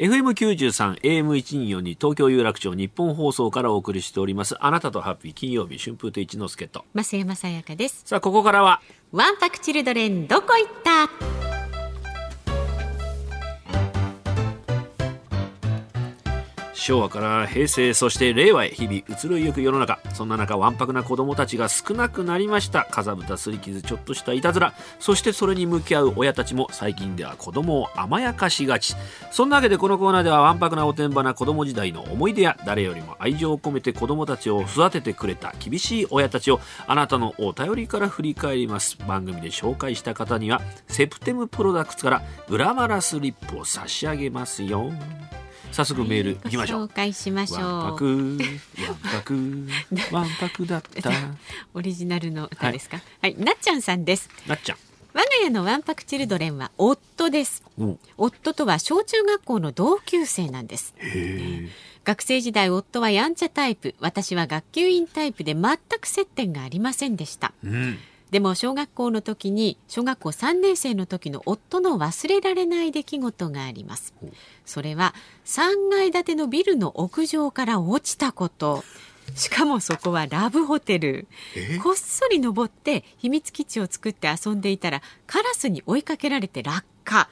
FM93 AM124 に東京有楽町日本放送からお送りしております。あなたとハッピー金曜日春風亭一之輔と。増山さやかです。さあここからは。ワンパクチルドレンどこ行った？昭和から平成そして令和へ日々移ろいゆく世の中。そんな中わんぱくな子供たちが少なくなりました。かさぶたすり傷ちょっとしたいたずら。そしてそれに向き合う親たちも最近では子供を甘やかしがち。そんなわけでこのコーナーではわんぱくなおてんばな子供時代の思い出や誰よりも愛情を込めて子供たちを育ててくれた厳しい親たちをあなたのお便りから振り返ります。番組で紹介した方にはセプテムプロダクツからグラマラスリップを差し上げますよ。早速メールいきましょう、ご紹介しましょう。わんぱく、わんぱく、わんぱくだった。オリジナルの歌ですか？はい、なっちゃんさんです。なっちゃん。我が家のワンパクチルドレンは夫です。お。夫とは小中学校の同級生なんです。へ学生時代夫はやんちゃタイプ。私は学級委員タイプで全く接点がありませんでした。え。うん。でも小学校の時に小学校3年生の時の夫の忘れられない出来事があります。それは3階建てのビルの屋上から落ちたこと。しかもそこはラブホテル。え？こっそり登って秘密基地を作って遊んでいたらカラスに追いかけられて落下。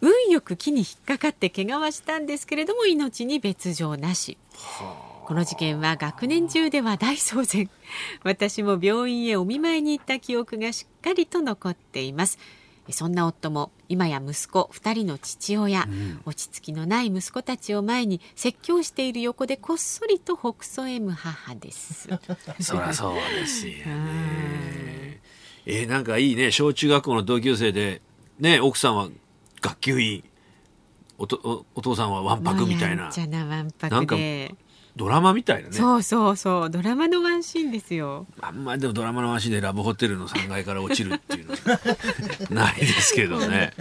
運よく木に引っかかって怪我はしたんですけれども命に別状なしこの事件は学年中では大騒然。私も病院へお見舞いに行った記憶がしっかりと残っています。そんな夫も今や息子2人の父親、落ち着きのない息子たちを前に説教している横でこっそりとほくそ笑む母です。そりゃそうですよね。えー、なんかいいね。小中学校の同級生で、ね、奥さんは学級委員、おとおお父さんはわんぱくみたいな。なわんかドラマみたいなね。そうそうそう。ドラマのワンシーンですよ。あんまりでもドラマの話でラブホテルの3階から落ちるっていうのは ないですけどね。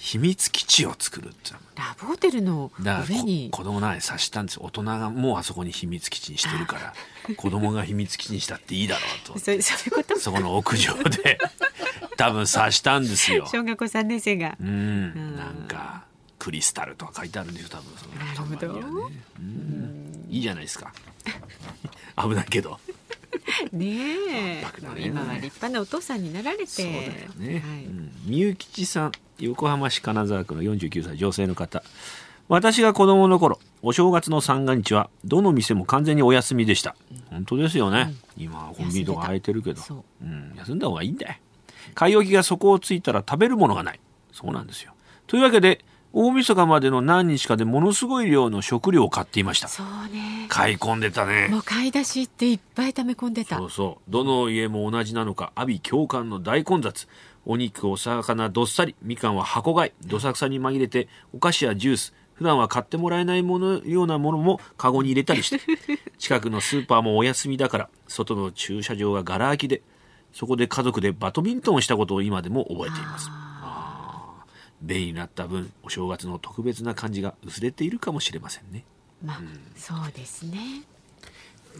秘密基地を作るってラブホテルの上に。こ子供なんで察したんですよ。大人がもうあそこに秘密基地にしてるから 子供が秘密基地にしたっていいだろうと。そうそういうこと？そこの屋上で多分察したんですよ。小学校3年生が。うん、なんかクリスタルとか書いてあるんですよ多分そのなるほいいじゃないですか。危ないけど。ねえ。ね。今は立派なお父さんになられて。そうだよね、はい。うん、みゆきちさん横浜市金沢区の49歳女性の方。私が子供の頃お正月の三が日はどの店も完全にお休みでした、本当ですよね、今はコンビニとか空いてるけど。う。ん、休んだ方がいいんだよ買い置きが底をついたら食べるものがない。そうなんですよ。というわけで大晦日までの何日かでものすごい量の食料を買っていました。そうね。買い込んでたね。もう買い出しっていっぱい溜め込んでた。そうそう。どの家も同じなのか。阿鼻共感の大混雑。お肉お魚どっさり。みかんは箱買い。どさくさに紛れてお菓子やジュース。普段は買ってもらえないものようなものもカゴに入れたりして。近くのスーパーもお休みだから外の駐車場がガラ空きでそこで家族でバドミントンをしたことを今でも覚えています便利になった分お正月の特別な感じが薄れているかもしれませんね。まあ、そうですね。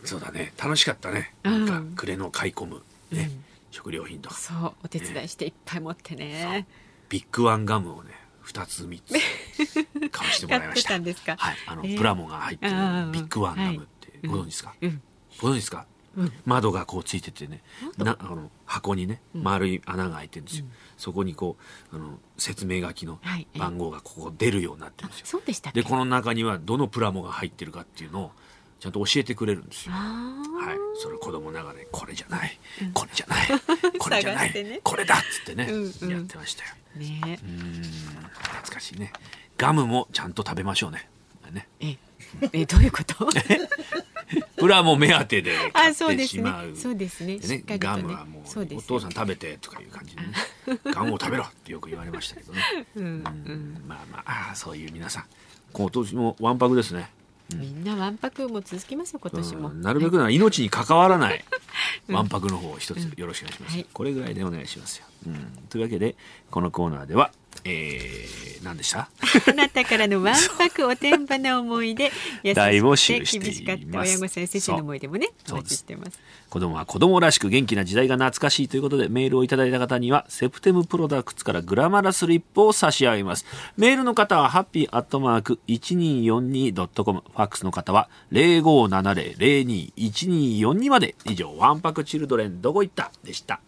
そうだね。楽しかったね。うん。なんか暮れの買い込む、ね。食料品とか。そう。お手伝いしていっぱい持ってね。ビッグワンガムをね2つ3つ 買わしてもらいました。はい。あの、えー。プラモが入ってるビッグワンガムってはい。ご存知ですか、うん。ご存知ですか？窓がこうついててね。なあの箱にね丸い穴が開いてるんですよ、そこにこうあの説明書きのはい番号がここ出るようになってるんですよ、そうでしたでこの中にはどのプラモが入ってるかっていうのをちゃんと教えてくれるんですよ。あはい、それ子供ながらにこれじゃない、これじゃない。これじゃない、これだっつってね、やってましたよ。ーね。うん懐かしいね。ガムもちゃんと食べましょうね。ね。ええどういうこと？プラモ目当てで買あってそうですね。しまうそうですね。しっかりとガねムはもうお父さん食べてとかいう感じでね。ガムを食べろってよく言われましたけどね、うんまあまあそういう皆さん。今年もわんぱくですね。みんなわんぱくも続きますよ今年も。うん。なるべくなら命に関わらないわん。ぱくの方を一つよろしくお願いします、はい。これぐらいでお願いしますよ、うん、というわけでこのコーナーではえー、何でした？あなたからのわんぱくおてんばな思い出。優大募しくて厳しかった親御さん先生の思い出もねお待ちしてます。子供は子供らしく元気な時代が懐かしいということでメールをいただいた方にはセプテムプロダクツからグラマラスリップを差し上げます。メールの方はハッピーアットマーク 1242.com ファックスの方は0570-021242まで。以上ワンパクチルドレンどこ行った？でした